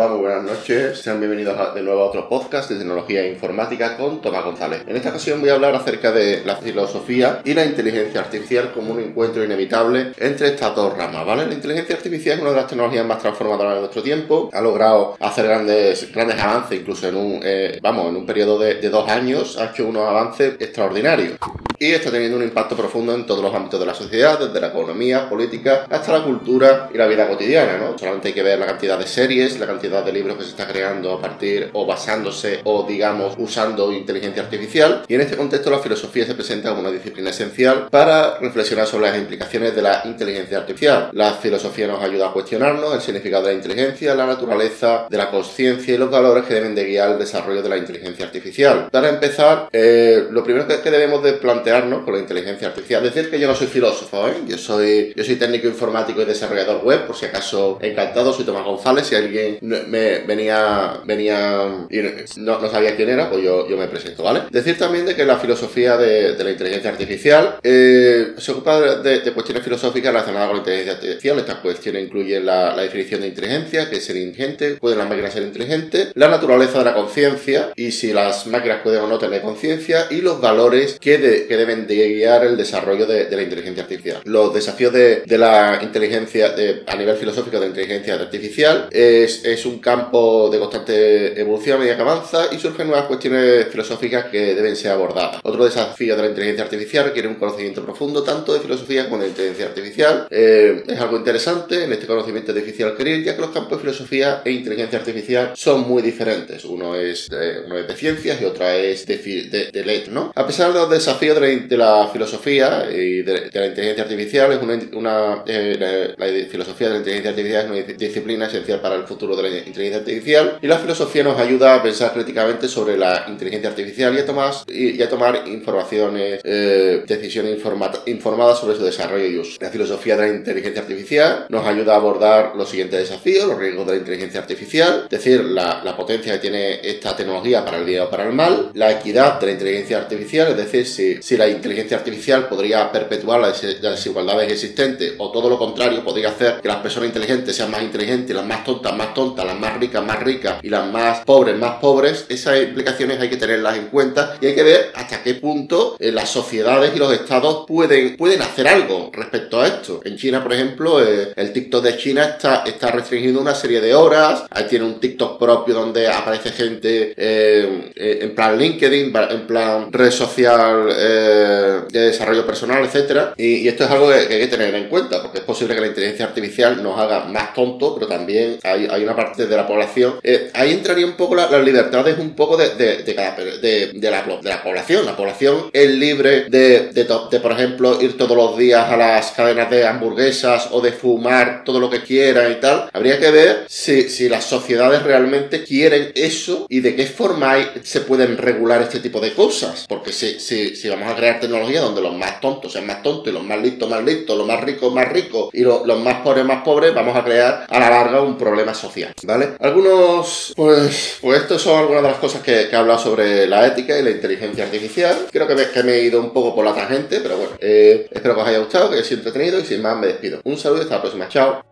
Hola, muy buenas noches. Sean bienvenidos de nuevo a otro podcast de tecnología e informática con Tomás González. En esta ocasión voy a hablar acerca de la filosofía y la inteligencia artificial como un encuentro inevitable entre estas dos ramas, ¿vale? La inteligencia artificial es una de las tecnologías más transformadoras de nuestro tiempo. Ha logrado hacer grandes, grandes avances, incluso en un, eh, vamos, en un periodo de, de dos años ha hecho unos avances extraordinarios y está teniendo un impacto profundo en todos los ámbitos de la sociedad, desde la economía, política, hasta la cultura y la vida cotidiana, ¿no? Solamente hay que ver la cantidad de series, la cantidad de libros que se está creando a partir o basándose o, digamos, usando inteligencia artificial. Y en este contexto la filosofía se presenta como una disciplina esencial para reflexionar sobre las implicaciones de la inteligencia artificial. La filosofía nos ayuda a cuestionarnos el significado de la inteligencia, la naturaleza de la conciencia y los valores que deben de guiar el desarrollo de la inteligencia artificial. Para empezar, eh, lo primero que debemos de plantear con la inteligencia artificial. Decir que yo no soy filósofo, ¿eh? yo, soy, yo soy técnico informático y desarrollador web, por si acaso encantado, soy Tomás González. Si alguien me venía, venía y no, sabía quién era, pues yo, yo me presento, ¿vale? Decir también de que la filosofía de, la inteligencia artificial eh, se ocupa de, cuestiones filosóficas relacionadas con la inteligencia artificial. Estas cuestiones incluyen la, definición de inteligencia, que es ser inteligente, pueden las máquinas ser inteligentes, la naturaleza de la conciencia y si las máquinas pueden o no tener conciencia y los valores que, de, que deben de guiar el desarrollo de, la inteligencia artificial. Los desafíos de, la inteligencia, a nivel filosófico de la inteligencia artificial, es, es un campo de constante evolución a medida que avanza y surgen nuevas cuestiones filosóficas que deben ser abordadas. Otro desafío de la inteligencia artificial requiere un conocimiento profundo tanto de filosofía como de inteligencia artificial. Eh, es algo interesante en este conocimiento de difícil adquirir, ya que los campos de filosofía e inteligencia artificial son muy diferentes. Uno es, uno es de ciencias y otra es de, de, de ¿no? A pesar de los desafíos de la de la filosofía y de, la inteligencia artificial es una, eh, la, filosofía de la inteligencia artificial es una disciplina esencial para el futuro de la inteligencia artificial y la filosofía nos ayuda a pensar críticamente sobre la inteligencia artificial y a tomar, y, a tomar informaciones, eh, decisiones informadas sobre su desarrollo y uso. La filosofía de la inteligencia artificial nos ayuda a abordar los siguientes desafíos, los riesgos de la inteligencia artificial, es decir, la, la potencia que tiene esta tecnología para el bien o para el mal, la equidad de la inteligencia artificial, es decir, si, si la inteligencia artificial podría perpetuar las desigualdades existentes o todo lo contrario, podría hacer que las personas inteligentes sean más inteligentes, las más tontas más tontas, las más ricas más ricas y las más pobres más pobres, esas implicaciones hay que tenerlas en cuenta y hay que ver hasta qué punto eh, las sociedades y los estados pueden, pueden hacer algo respecto a esto. En China, por ejemplo, eh, el TikTok de China está, está restringiendo una serie de horas, ahí tiene un TikTok propio donde aparece gente eh, en plan LinkedIn, en plan red social de desarrollo personal, etcétera. Y, esto es algo que, hay que tener en cuenta, porque posible que la inteligencia artificial nos haga más tontos, pero también hay, hay una parte de la población. Eh, ahí entraría un poco las libertades un poco de, de, de, cada, de, la, de la población. La población es libre de, de, por ejemplo, ir todos los días a las cadenas de hamburguesas o de fumar todo lo que quiera y tal. Habría que ver si, si las sociedades realmente quieren eso y de qué forma se pueden regular este tipo de cosas. Porque si, si, si vamos a crear tecnología donde los más tontos sean más tontos y los más listos más listos, los más ricos más ricos y los más pobres más pobres, vamos a crear a la larga un problema social, ¿vale? Algunos, pues, pues estos son algunas de las cosas que, he hablado sobre la ética y la inteligencia artificial. Creo que, que me he ido un poco por la tangente, pero bueno, eh, espero que os haya gustado, que haya sido entretenido y sin más me despido. Un saludo y hasta la próxima, chao.